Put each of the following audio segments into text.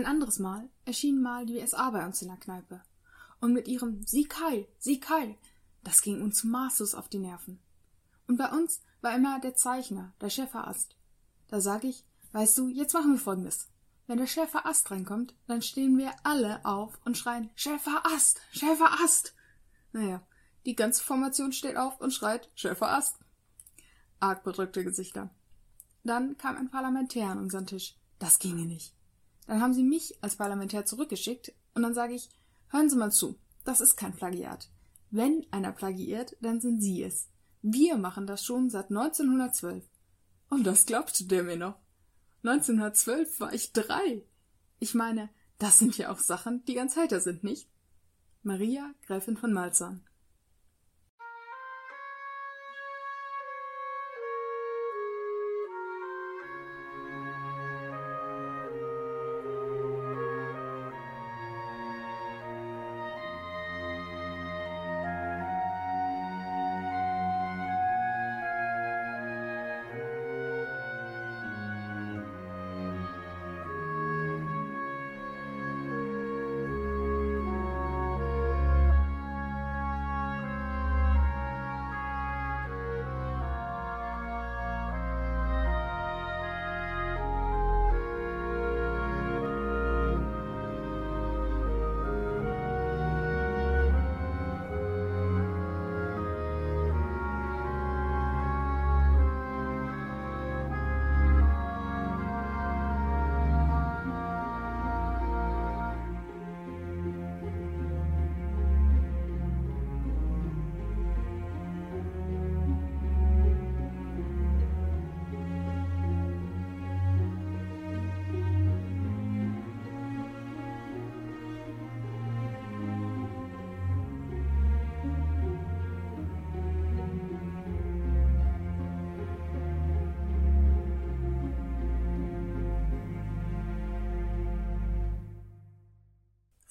Ein anderes Mal erschien mal die SA bei uns in der Kneipe. Und mit ihrem Sieg heil, Sieg heil, das ging uns maßlos auf die Nerven. Und bei uns war immer der Zeichner, der Schäferast. Da sag ich, weißt du, jetzt machen wir folgendes. Wenn der Schäferast reinkommt, dann stehen wir alle auf und schreien Schäferast, Schäferast. Naja, die ganze Formation steht auf und schreit Schäferast. Arg bedrückte Gesichter. Dann kam ein Parlamentär an unseren Tisch. Das ginge nicht. Dann haben sie mich als Parlamentär zurückgeschickt und dann sage ich, hören Sie mal zu, das ist kein Plagiat. Wenn einer plagiiert, dann sind Sie es. Wir machen das schon seit 1912. Und das glaubte der mir noch. 1912 war ich drei. Ich meine, das sind ja auch Sachen, die ganz heiter sind, nicht? Maria, Gräfin von Malzahn.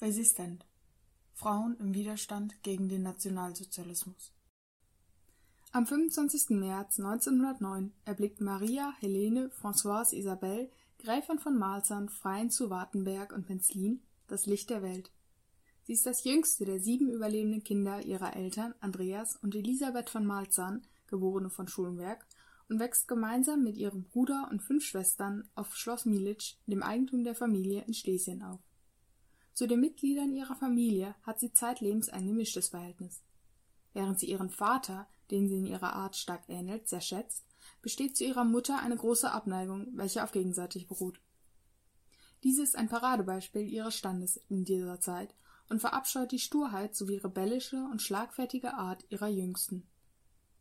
Resistent. Frauen im Widerstand gegen den Nationalsozialismus. Am 25. März 1909 erblickt Maria Helene Françoise Isabelle, Gräfin von Malzahn, Freien zu Wartenberg und Penzlin, das Licht der Welt. Sie ist das jüngste der sieben überlebenden Kinder ihrer Eltern Andreas und Elisabeth von Malzahn, geborene von Schulenberg, und wächst gemeinsam mit ihrem Bruder und fünf Schwestern auf Schloss Mielitsch, dem Eigentum der Familie in Schlesien auf. Zu den Mitgliedern ihrer Familie hat sie zeitlebens ein gemischtes Verhältnis. Während sie ihren Vater, den sie in ihrer Art stark ähnelt, sehr schätzt, besteht zu ihrer Mutter eine große Abneigung, welche auf gegenseitig beruht. Diese ist ein Paradebeispiel ihres Standes in dieser Zeit und verabscheut die Sturheit sowie rebellische und schlagfertige Art ihrer Jüngsten.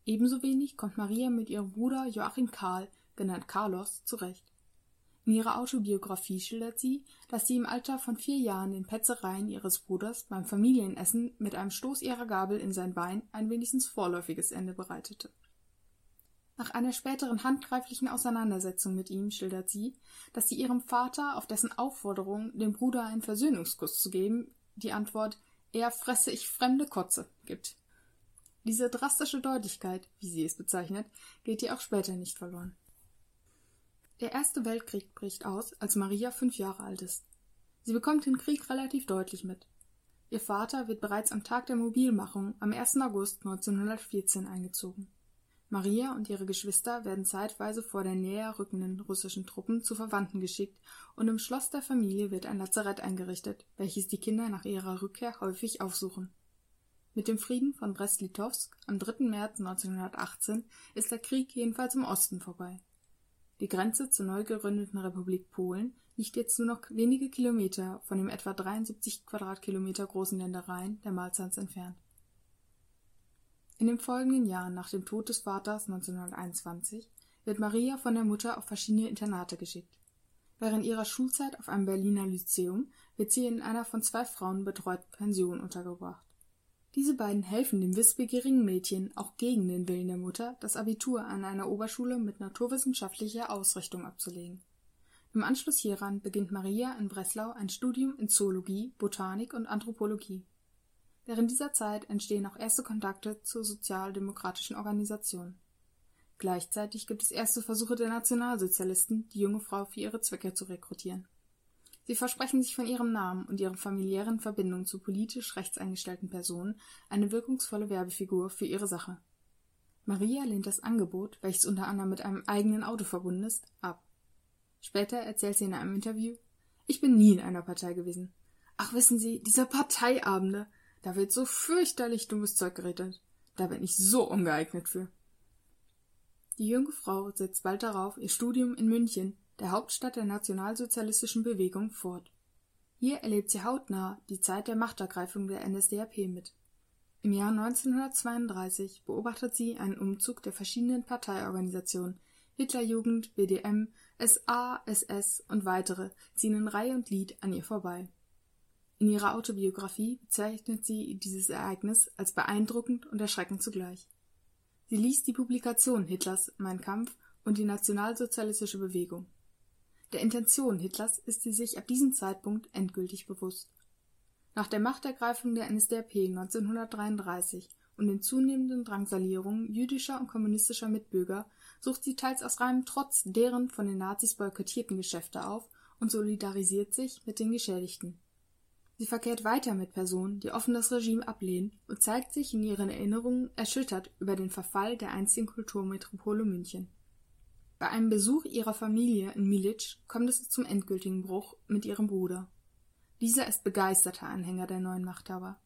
Ebenso wenig kommt Maria mit ihrem Bruder Joachim Karl, genannt Carlos, zurecht. In ihrer Autobiografie schildert sie, dass sie im Alter von vier Jahren den Petzereien ihres Bruders beim Familienessen mit einem Stoß ihrer Gabel in sein Bein ein wenigstens vorläufiges Ende bereitete. Nach einer späteren handgreiflichen Auseinandersetzung mit ihm schildert sie, dass sie ihrem Vater auf dessen Aufforderung, dem Bruder einen Versöhnungskuss zu geben, die Antwort Er fresse ich fremde Kotze gibt. Diese drastische Deutlichkeit, wie sie es bezeichnet, geht ihr auch später nicht verloren. Der Erste Weltkrieg bricht aus, als Maria fünf Jahre alt ist. Sie bekommt den Krieg relativ deutlich mit. Ihr Vater wird bereits am Tag der Mobilmachung am 1. August 1914 eingezogen. Maria und ihre Geschwister werden zeitweise vor der näher rückenden russischen Truppen zu Verwandten geschickt und im Schloss der Familie wird ein Lazarett eingerichtet, welches die Kinder nach ihrer Rückkehr häufig aufsuchen. Mit dem Frieden von Brest-Litovsk am 3. März 1918 ist der Krieg jedenfalls im Osten vorbei. Die Grenze zur neu gegründeten Republik Polen liegt jetzt nur noch wenige Kilometer von dem etwa 73 Quadratkilometer großen Ländereien der Malzahns entfernt. In den folgenden Jahren nach dem Tod des Vaters 1921 wird Maria von der Mutter auf verschiedene Internate geschickt. Während ihrer Schulzeit auf einem Berliner Lyzeum wird sie in einer von zwei Frauen betreuten Pension untergebracht. Diese beiden helfen dem wissbegierigen Mädchen, auch gegen den Willen der Mutter, das Abitur an einer Oberschule mit naturwissenschaftlicher Ausrichtung abzulegen. Im Anschluss hieran beginnt Maria in Breslau ein Studium in Zoologie, Botanik und Anthropologie. Während dieser Zeit entstehen auch erste Kontakte zur sozialdemokratischen Organisation. Gleichzeitig gibt es erste Versuche der Nationalsozialisten, die junge Frau für ihre Zwecke zu rekrutieren Sie versprechen sich von ihrem Namen und ihrer familiären Verbindung zu politisch rechts eingestellten Personen eine wirkungsvolle Werbefigur für ihre Sache. Maria lehnt das Angebot, welches unter anderem mit einem eigenen Auto verbunden ist, ab. Später erzählt sie in einem Interview, ich bin nie in einer Partei gewesen. Ach, wissen Sie, diese Parteiabende, da wird so fürchterlich dummes Zeug geredet. Da bin ich so ungeeignet für. Die junge Frau setzt bald darauf ihr Studium in München, der Hauptstadt der nationalsozialistischen Bewegung, fort. Hier erlebt sie hautnah die Zeit der Machtergreifung der NSDAP mit. Im Jahr 1932 beobachtet sie einen Umzug der verschiedenen Parteiorganisationen Hitlerjugend, BDM, SA, SS und weitere ziehen in Reihe und Glied an ihr vorbei. In ihrer Autobiografie bezeichnet sie dieses Ereignis als beeindruckend und erschreckend zugleich. Sie liest die Publikation Hitlers Mein Kampf und die nationalsozialistische Bewegung. Der Intention Hitlers ist sie sich ab diesem Zeitpunkt endgültig bewusst. Nach der Machtergreifung der NSDAP 1933 und den zunehmenden Drangsalierungen jüdischer und kommunistischer Mitbürger sucht sie teils aus reinem Trotz deren von den Nazis boykottierten Geschäfte auf und solidarisiert sich mit den Geschädigten. Sie verkehrt weiter mit Personen, die offen das Regime ablehnen und zeigt sich in ihren Erinnerungen erschüttert über den Verfall der einstigen Kulturmetropole München. Bei einem Besuch ihrer Familie in Militsch kommt es zum endgültigen Bruch mit ihrem Bruder. Dieser ist begeisterter Anhänger der neuen Machthaber.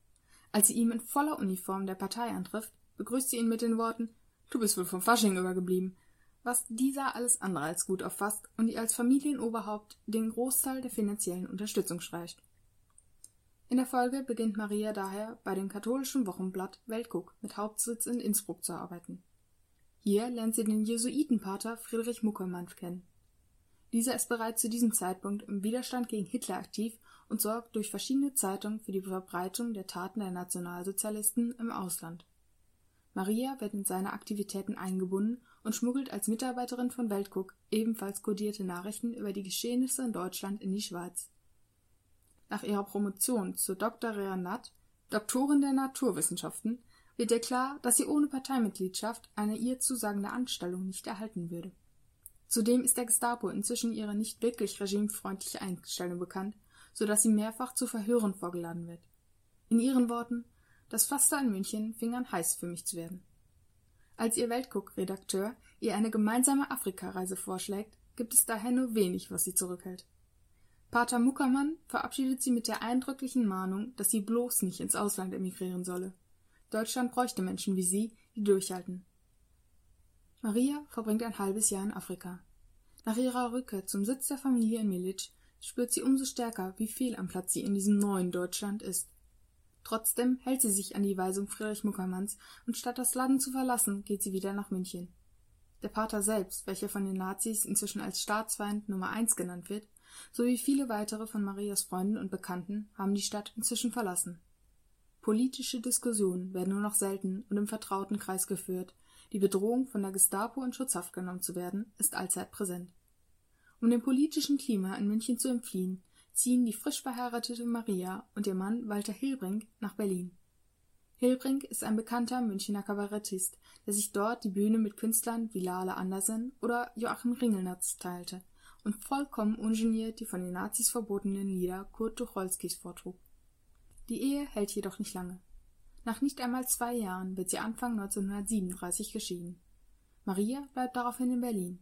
Als sie ihm in voller Uniform der Partei antrifft, begrüßt sie ihn mit den Worten Du bist wohl vom Fasching übergeblieben, was dieser alles andere als gut auffasst und ihr als Familienoberhaupt den Großteil der finanziellen Unterstützung streicht. In der Folge beginnt Maria daher bei dem katholischen Wochenblatt Weltguck mit Hauptsitz in Innsbruck zu arbeiten. Hier lernt sie den Jesuitenpater Friedrich Muckermann kennen. Dieser ist bereits zu diesem Zeitpunkt im Widerstand gegen Hitler aktiv und sorgt durch verschiedene Zeitungen für die Verbreitung der Taten der Nationalsozialisten im Ausland. Maria wird in seine Aktivitäten eingebunden und schmuggelt als Mitarbeiterin von Weltguck ebenfalls kodierte Nachrichten über die Geschehnisse in Deutschland in die Schweiz. Nach ihrer Promotion zur Dr. rea Nat, Doktorin der Naturwissenschaften, wird ihr klar, dass sie ohne Parteimitgliedschaft eine ihr zusagende Anstellung nicht erhalten würde. Zudem ist der Gestapo inzwischen ihre nicht wirklich regimefreundliche Einstellung bekannt, so dass sie mehrfach zu Verhören vorgeladen wird. In ihren Worten Das Pflaster in München fing an heiß für mich zu werden. Als ihr Weltguck-Redakteur ihr eine gemeinsame Afrikareise vorschlägt, gibt es daher nur wenig, was sie zurückhält. Pater Muckermann verabschiedet sie mit der eindrücklichen Mahnung, dass sie bloß nicht ins Ausland emigrieren solle. Deutschland bräuchte Menschen wie sie, die durchhalten. Maria verbringt ein halbes Jahr in Afrika. Nach ihrer Rückkehr zum Sitz der Familie in Militsch spürt sie umso stärker, wie fehl am Platz sie in diesem neuen Deutschland ist. Trotzdem hält sie sich an die Weisung Friedrich Muckermanns und statt das Land zu verlassen, geht sie wieder nach München. Der Pater selbst, welcher von den Nazis inzwischen als Staatsfeind Nummer eins genannt wird, sowie viele weitere von Marias Freunden und Bekannten haben die Stadt inzwischen verlassen. Politische Diskussionen werden nur noch selten und im vertrauten Kreis geführt, die Bedrohung von der Gestapo in Schutzhaft genommen zu werden, ist allzeit präsent. Um dem politischen Klima in München zu entfliehen, ziehen die frisch verheiratete Maria und ihr Mann Walter Hilbrink nach Berlin. Hilbrink ist ein bekannter Münchner Kabarettist, der sich dort die Bühne mit Künstlern wie Lale Andersen oder Joachim Ringelnatz teilte und vollkommen ungeniert die von den Nazis verbotenen Lieder Kurt Tucholskys vortrug. Die Ehe hält jedoch nicht lange. Nach nicht einmal zwei Jahren wird sie Anfang 1937 geschieden. Maria bleibt daraufhin in Berlin.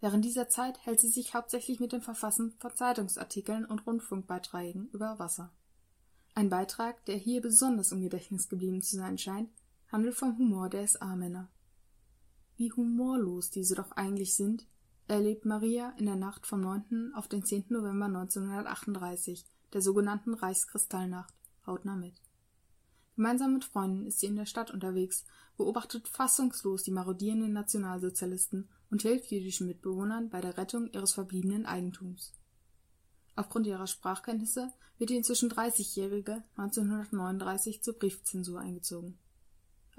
Während dieser Zeit hält sie sich hauptsächlich mit dem Verfassen von Zeitungsartikeln und Rundfunkbeiträgen über Wasser. Ein Beitrag, der hier besonders im Gedächtnis geblieben zu sein scheint, handelt vom Humor der SA-Männer. Wie humorlos diese doch eigentlich sind, erlebt Maria in der Nacht vom 9. auf den 10. November 1938, der sogenannten Reichskristallnacht, hautnah mit. Gemeinsam mit Freunden ist sie in der Stadt unterwegs, beobachtet fassungslos die marodierenden Nationalsozialisten und hilft jüdischen Mitbewohnern bei der Rettung ihres verbliebenen Eigentums. Aufgrund ihrer Sprachkenntnisse wird die inzwischen 30-Jährige 1939 zur Briefzensur eingezogen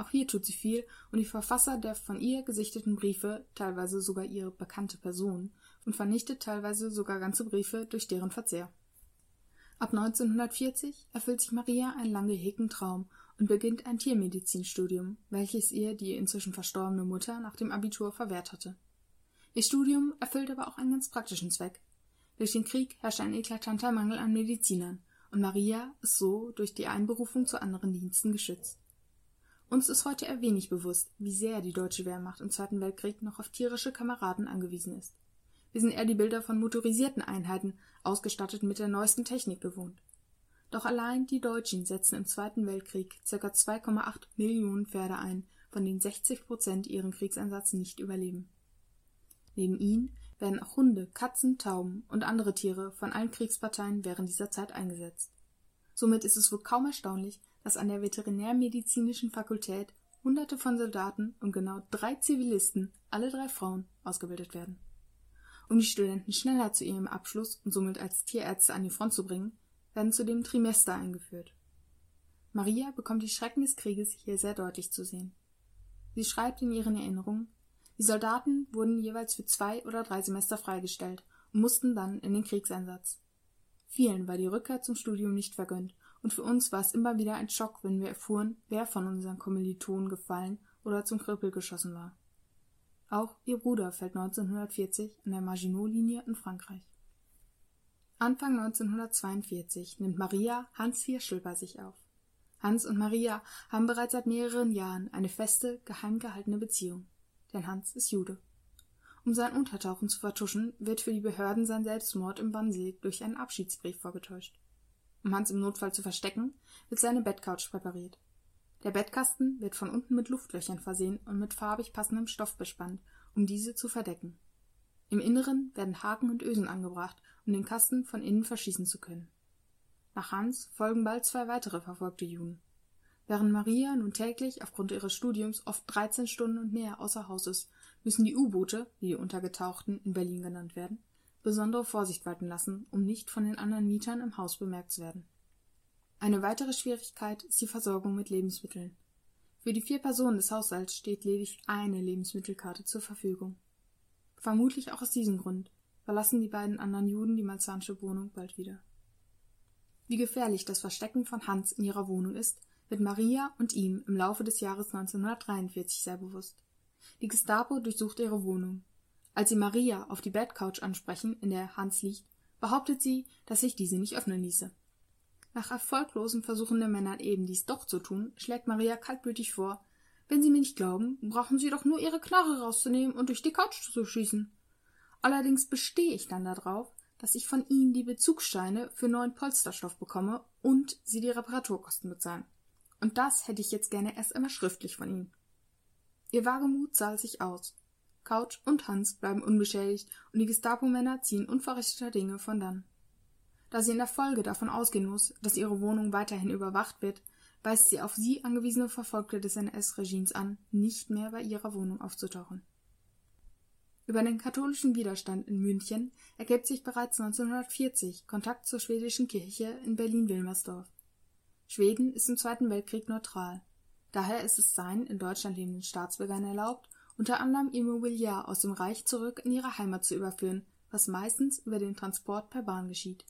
auch hier tut sie viel und die Verfasser der von ihr gesichteten Briefe, teilweise sogar ihre bekannte Person, und vernichtet teilweise sogar ganze Briefe durch deren Verzehr. Ab 1940 erfüllt sich Maria einen lang gehegten Traum und beginnt ein Tiermedizinstudium, welches ihr die inzwischen verstorbene Mutter nach dem Abitur verwehrt hatte. Ihr Studium erfüllt aber auch einen ganz praktischen Zweck. Durch den Krieg herrscht ein eklatanter Mangel an Medizinern, und Maria ist so durch die Einberufung zu anderen Diensten geschützt. Uns ist heute eher wenig bewusst, wie sehr die deutsche Wehrmacht im Zweiten Weltkrieg noch auf tierische Kameraden angewiesen ist. Sind eher die Bilder von motorisierten Einheiten, ausgestattet mit der neuesten Technik gewohnt. Doch allein die Deutschen setzen im Zweiten Weltkrieg ca. 2,8 Millionen Pferde ein, von denen 60 Prozent ihren Kriegseinsatz nicht überleben. Neben ihnen werden auch Hunde, Katzen, Tauben und andere Tiere von allen Kriegsparteien während dieser Zeit eingesetzt. Somit ist es wohl kaum erstaunlich, dass an der Veterinärmedizinischen Fakultät Hunderte von Soldaten und genau drei Zivilisten, alle drei Frauen, ausgebildet werden. Um die Studenten schneller zu ihrem Abschluss und somit als Tierärzte an die Front zu bringen, werden zudem Trimester eingeführt. Maria bekommt die Schrecken des Krieges hier sehr deutlich zu sehen. Sie schreibt in ihren Erinnerungen, die Soldaten wurden jeweils für zwei oder drei Semester freigestellt und mussten dann in den Kriegseinsatz. Vielen war die Rückkehr zum Studium nicht vergönnt und für uns war es immer wieder ein Schock, wenn wir erfuhren, wer von unseren Kommilitonen gefallen oder zum Krüppel geschossen war. Auch ihr Bruder fällt 1940 an der Maginot-Linie in Frankreich. Anfang 1942 nimmt Maria Hans Hirschel bei sich auf. Hans und Maria haben bereits seit mehreren Jahren eine feste, geheim gehaltene Beziehung. Denn Hans ist Jude. Um sein Untertauchen zu vertuschen, wird für die Behörden sein Selbstmord im Wannsee durch einen Abschiedsbrief vorgetäuscht. Um Hans im Notfall zu verstecken, wird seine Bettcouch präpariert. Der Bettkasten wird von unten mit Luftlöchern versehen und mit farbig passendem Stoff bespannt, um diese zu verdecken. Im Inneren werden Haken und Ösen angebracht, um den Kasten von innen verschießen zu können. Nach Hans folgen bald zwei weitere verfolgte Juden. Während Maria nun täglich aufgrund ihres Studiums oft 13 Stunden und mehr außer Haus ist, müssen die U-Boote, wie die Untergetauchten in Berlin genannt werden, besondere Vorsicht walten lassen, um nicht von den anderen Mietern im Haus bemerkt zu werden. Eine weitere Schwierigkeit ist die Versorgung mit Lebensmitteln. Für die vier Personen des Haushalts steht lediglich eine Lebensmittelkarte zur Verfügung. Vermutlich auch aus diesem Grund verlassen die beiden anderen Juden die malzanische Wohnung bald wieder. Wie gefährlich das Verstecken von Hans in ihrer Wohnung ist, wird Maria und ihm im Laufe des Jahres 1943 sehr bewusst. Die Gestapo durchsucht ihre Wohnung, als sie Maria auf die Bettcouch ansprechen, in der Hans liegt, behauptet sie, dass sich diese nicht öffnen ließe. Nach erfolglosen Versuchen der Männer eben dies doch zu tun, schlägt Maria kaltblütig vor, wenn Sie mir nicht glauben, brauchen Sie doch nur Ihre Knarre rauszunehmen und durch die Couch zu schießen. Allerdings bestehe ich dann darauf, dass ich von Ihnen die Bezugssteine für neuen Polsterstoff bekomme und Sie die Reparaturkosten bezahlen. Und das hätte ich jetzt gerne erst einmal schriftlich von Ihnen. Ihr Wagemut zahlt sich aus. Couch und Hans bleiben unbeschädigt und die Gestapo-Männer ziehen unverrichteter Dinge von dann. Da sie in der Folge davon ausgehen muss, dass ihre Wohnung weiterhin überwacht wird, weist sie auf sie angewiesene Verfolgte des NS-Regimes an, nicht mehr bei ihrer Wohnung aufzutauchen. Über den katholischen Widerstand in München ergibt sich bereits 1940 Kontakt zur schwedischen Kirche in Berlin-Wilmersdorf. Schweden ist im Zweiten Weltkrieg neutral. Daher ist es seinen in Deutschland lebenden Staatsbürgern erlaubt, unter anderem ihr Mobiliar aus dem Reich zurück in ihre Heimat zu überführen, was meistens über den Transport per Bahn geschieht.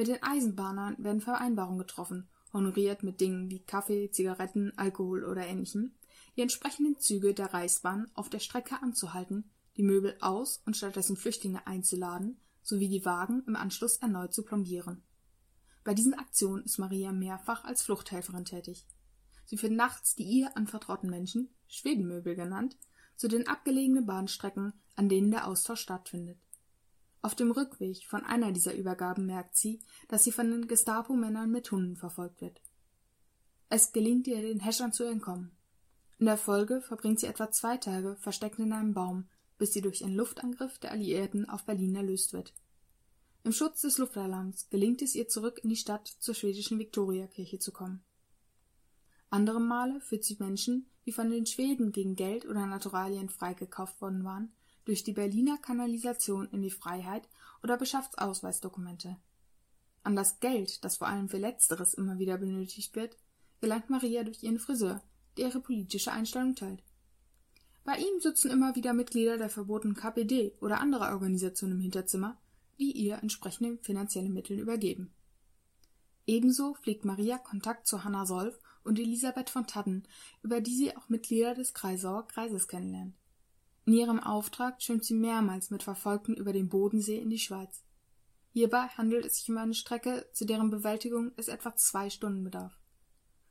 Mit den Eisenbahnern werden Vereinbarungen getroffen, honoriert mit Dingen wie Kaffee, Zigaretten, Alkohol oder ähnlichem, die entsprechenden Züge der Reichsbahn auf der Strecke anzuhalten, die Möbel aus und stattdessen Flüchtlinge einzuladen, sowie die Wagen im Anschluss erneut zu plombieren. Bei diesen Aktionen ist Maria mehrfach als Fluchthelferin tätig. Sie führt nachts die ihr anvertrauten Menschen, Schwedenmöbel genannt, zu den abgelegenen Bahnstrecken, an denen der Austausch stattfindet. Auf dem Rückweg von einer dieser Übergaben merkt sie, dass sie von den Gestapo-Männern mit Hunden verfolgt wird. Es gelingt ihr, den Häschern zu entkommen. In der Folge verbringt sie etwa zwei Tage versteckt in einem Baum, bis sie durch einen Luftangriff der Alliierten auf Berlin erlöst wird. Im Schutz des Luftalarms gelingt es ihr zurück in die Stadt zur schwedischen Viktoriakirche zu kommen. Andere Male führt sie Menschen, die von den Schweden gegen Geld oder Naturalien freigekauft worden waren, durch die Berliner Kanalisation in die Freiheit oder beschafft Ausweisdokumente. An das Geld, das vor allem für Letzteres immer wieder benötigt wird, gelangt Maria durch ihren Friseur, der ihre politische Einstellung teilt. Bei ihm sitzen immer wieder Mitglieder der verbotenen KPD oder anderer Organisationen im Hinterzimmer, die ihr entsprechende finanzielle Mittel übergeben. Ebenso pflegt Maria Kontakt zu Hanna Solf und Elisabeth von Tadden, über die sie auch Mitglieder des Kreisauer Kreises kennenlernt. In ihrem Auftrag schwimmt sie mehrmals mit Verfolgten über den Bodensee in die Schweiz. Hierbei handelt es sich um eine Strecke, zu deren Bewältigung es etwa zwei Stunden bedarf.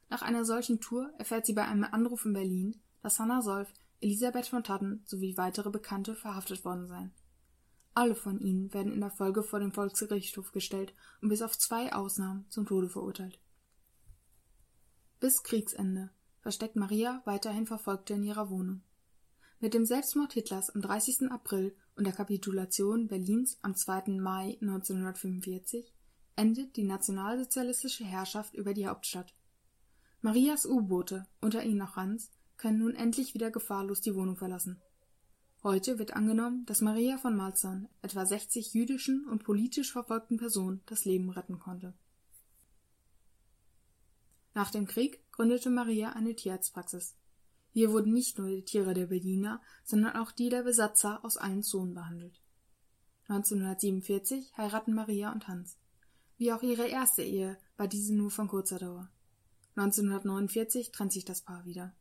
Nach einer solchen Tour erfährt sie bei einem Anruf in Berlin, dass Hannah Solf, Elisabeth von Tatten sowie weitere Bekannte verhaftet worden seien. Alle von ihnen werden in der Folge vor den Volksgerichtshof gestellt und bis auf zwei Ausnahmen zum Tode verurteilt. Bis Kriegsende versteckt Maria weiterhin Verfolgte in ihrer Wohnung. Mit dem Selbstmord Hitlers am 30. April und der Kapitulation Berlins am 2. Mai 1945 endet die nationalsozialistische Herrschaft über die Hauptstadt. Marias U-Boote, unter ihnen auch Hans, können nun endlich wieder gefahrlos die Wohnung verlassen. Heute wird angenommen, dass Maria von Malzahn etwa 60 jüdischen und politisch verfolgten Personen das Leben retten konnte. Nach dem Krieg gründete Maria eine Tierarztpraxis. Hier wurden nicht nur die Tiere der Berliner, sondern auch die der Besatzer aus allen Zonen behandelt. 1947 heiraten Maria und Hans. Wie auch ihre erste Ehe war diese nur von kurzer Dauer. 1949 trennt sich das Paar wieder.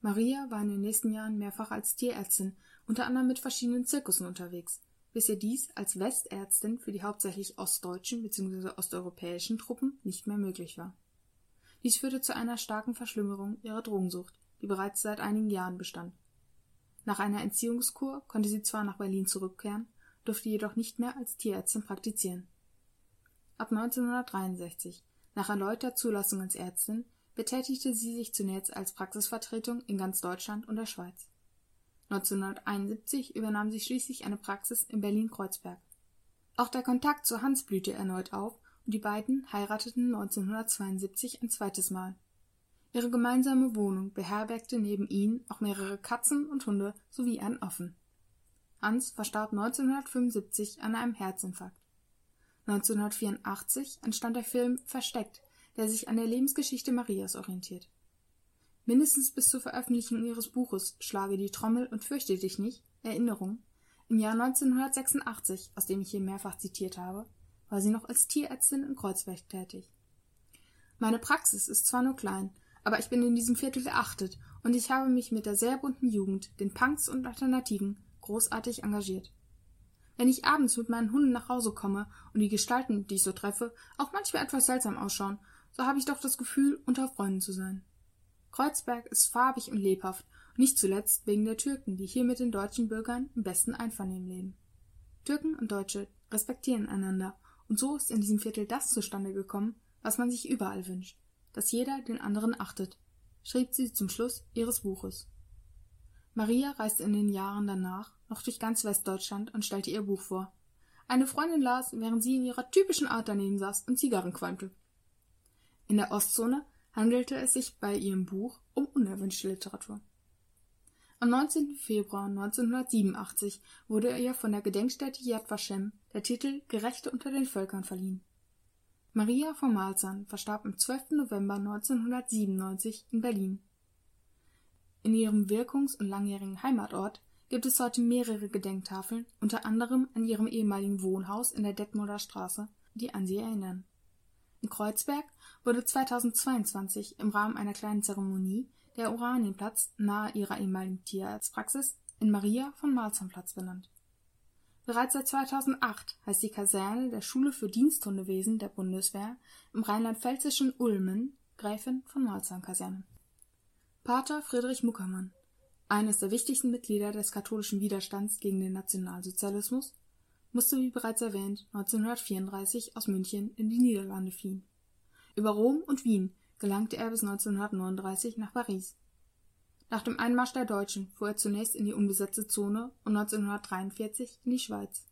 Maria war in den nächsten Jahren mehrfach als Tierärztin, unter anderem mit verschiedenen Zirkussen unterwegs, bis ihr dies als Westärztin für die hauptsächlich ostdeutschen bzw. osteuropäischen Truppen nicht mehr möglich war. Dies führte zu einer starken Verschlimmerung ihrer Drogensucht, die bereits seit einigen Jahren bestand. Nach einer Entziehungskur konnte sie zwar nach Berlin zurückkehren, durfte jedoch nicht mehr als Tierärztin praktizieren. Ab 1963, nach erneuter Zulassung als Ärztin, betätigte sie sich zunächst als Praxisvertretung in ganz Deutschland und der Schweiz. 1971 übernahm sie schließlich eine Praxis in Berlin-Kreuzberg. Auch der Kontakt zu Hans blühte erneut auf und die beiden heirateten 1972 ein zweites Mal. Ihre gemeinsame Wohnung beherbergte neben ihnen auch mehrere Katzen und Hunde sowie einen Affen. Hans verstarb 1975 an einem Herzinfarkt. 1984 entstand der Film Versteckt, der sich an der Lebensgeschichte Marias orientiert. Mindestens bis zur Veröffentlichung ihres Buches Schlage die Trommel und fürchte dich nicht Erinnerung im Jahr 1986, aus dem ich hier mehrfach zitiert habe, war sie noch als Tierärztin in Kreuzberg tätig. Meine Praxis ist zwar nur klein, aber ich bin in diesem Viertel geachtet und ich habe mich mit der sehr bunten Jugend, den Punks und Alternativen großartig engagiert. Wenn ich abends mit meinen Hunden nach Hause komme und die Gestalten, die ich so treffe, auch manchmal etwas seltsam ausschauen, so habe ich doch das Gefühl, unter Freunden zu sein. Kreuzberg ist farbig und lebhaft, nicht zuletzt wegen der Türken, die hier mit den deutschen Bürgern im besten Einvernehmen leben. Türken und Deutsche respektieren einander, und so ist in diesem Viertel das zustande gekommen, was man sich überall wünscht, dass jeder den anderen achtet, schrieb sie zum Schluss ihres Buches. Maria reiste in den Jahren danach noch durch ganz Westdeutschland und stellte ihr Buch vor. Eine Freundin las, während sie in ihrer typischen Art daneben saß und Zigarren qualmte. In der Ostzone handelte es sich bei ihrem Buch um unerwünschte Literatur. Am 19. Februar 1987 wurde ihr von der Gedenkstätte Yad Vashem der Titel Gerechte unter den Völkern verliehen. Maria von Malzahn verstarb am 12. November 1997 in Berlin. In ihrem Wirkungs- und langjährigen Heimatort gibt es heute mehrere Gedenktafeln, unter anderem an ihrem ehemaligen Wohnhaus in der Detmolder Straße, die an sie erinnern. In Kreuzberg wurde 2022 im Rahmen einer kleinen Zeremonie der Oranienplatz nahe ihrer ehemaligen Tierarztpraxis in Maria von Malzahn-Platz benannt. Bereits seit 2008 heißt die Kaserne der Schule für Diensthundewesen der Bundeswehr im rheinland-pfälzischen Ulmen Gräfin von Malzahn-Kaserne. Pater Friedrich Muckermann, eines der wichtigsten Mitglieder des katholischen Widerstands gegen den Nationalsozialismus, musste wie bereits erwähnt 1934 aus München in die Niederlande fliehen. Über Rom und Wien gelangte er bis 1939 nach Paris. Nach dem Einmarsch der Deutschen fuhr er zunächst in die unbesetzte Zone und 1943 in die Schweiz.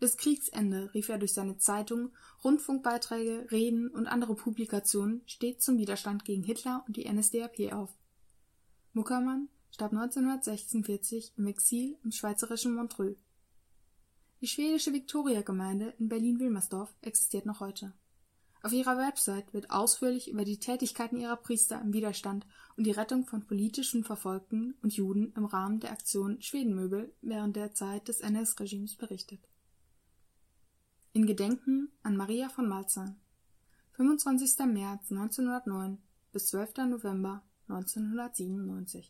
Bis Kriegsende rief er durch seine Zeitungen, Rundfunkbeiträge, Reden und andere Publikationen stets zum Widerstand gegen Hitler und die NSDAP auf. Muckermann starb 1946 im Exil im schweizerischen Montreux. Die schwedische Viktoria-Gemeinde in Berlin-Wilmersdorf existiert noch heute. Auf ihrer Website wird ausführlich über die Tätigkeiten ihrer Priester im Widerstand und die Rettung von politischen Verfolgten und Juden im Rahmen der Aktion Schwedenmöbel während der Zeit des NS-Regimes berichtet. In Gedenken an Maria von Malzahn 25. März 1909 bis 12. November 1997